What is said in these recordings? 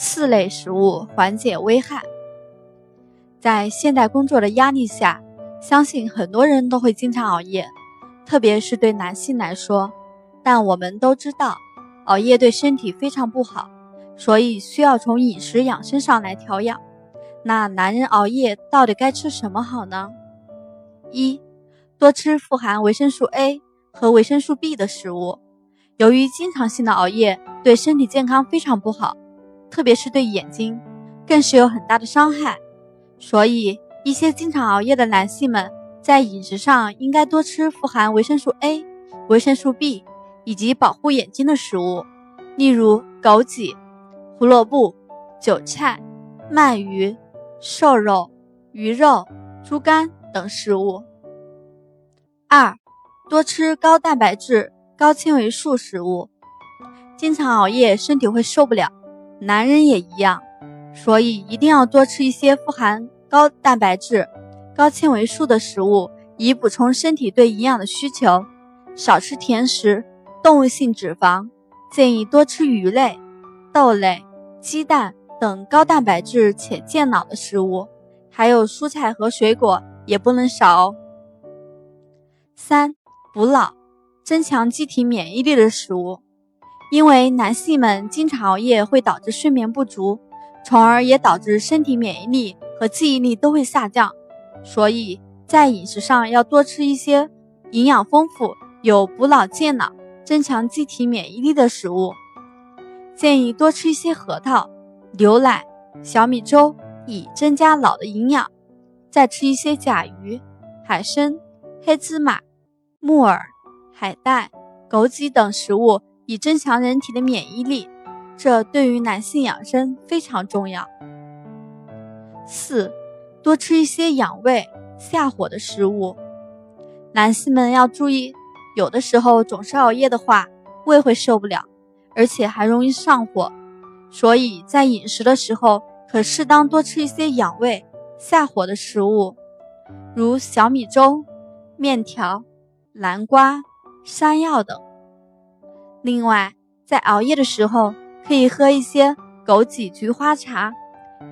四类食物缓解危害。在现代工作的压力下，相信很多人都会经常熬夜，特别是对男性来说。但我们都知道，熬夜对身体非常不好，所以需要从饮食养生上来调养。那男人熬夜到底该吃什么好呢？一，多吃富含维生素 A 和维生素 B 的食物。由于经常性的熬夜对身体健康非常不好。特别是对眼睛，更是有很大的伤害。所以，一些经常熬夜的男性们在饮食上应该多吃富含维生素 A、维生素 B 以及保护眼睛的食物，例如枸杞、胡萝卜、韭菜、鳗鱼、瘦肉、鱼肉、猪肝等食物。二，多吃高蛋白质、高纤维素食物。经常熬夜，身体会受不了。男人也一样，所以一定要多吃一些富含高蛋白质、高纤维素的食物，以补充身体对营养的需求。少吃甜食、动物性脂肪，建议多吃鱼类、豆类、鸡蛋等高蛋白质且健脑的食物，还有蔬菜和水果也不能少哦。三、补脑、增强机体免疫力的食物。因为男性们经常熬夜会导致睡眠不足，从而也导致身体免疫力和记忆力都会下降，所以在饮食上要多吃一些营养丰富、有补脑健脑、增强机体免疫力的食物。建议多吃一些核桃、牛奶、小米粥，以增加脑的营养。再吃一些甲鱼、海参、黑芝麻、木耳、海带、枸杞等食物。以增强人体的免疫力，这对于男性养生非常重要。四，多吃一些养胃下火的食物。男性们要注意，有的时候总是熬夜的话，胃会受不了，而且还容易上火。所以在饮食的时候，可适当多吃一些养胃下火的食物，如小米粥、面条、南瓜、山药等。另外，在熬夜的时候，可以喝一些枸杞菊花茶，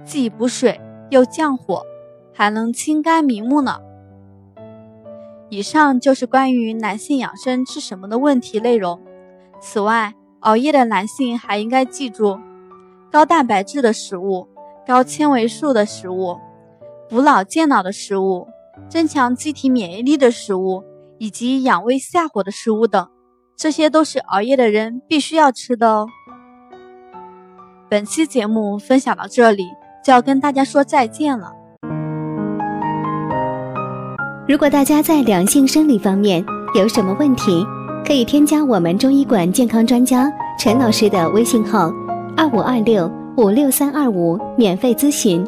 既补水又降火，还能清肝明目呢。以上就是关于男性养生吃什么的问题内容。此外，熬夜的男性还应该记住高蛋白质的食物、高纤维素的食物、补脑健脑的食物、增强机体免疫力的食物，以及养胃下火的食物等。这些都是熬夜的人必须要吃的哦。本期节目分享到这里，就要跟大家说再见了。如果大家在两性生理方面有什么问题，可以添加我们中医馆健康专家陈老师的微信号二五二六五六三二五，免费咨询。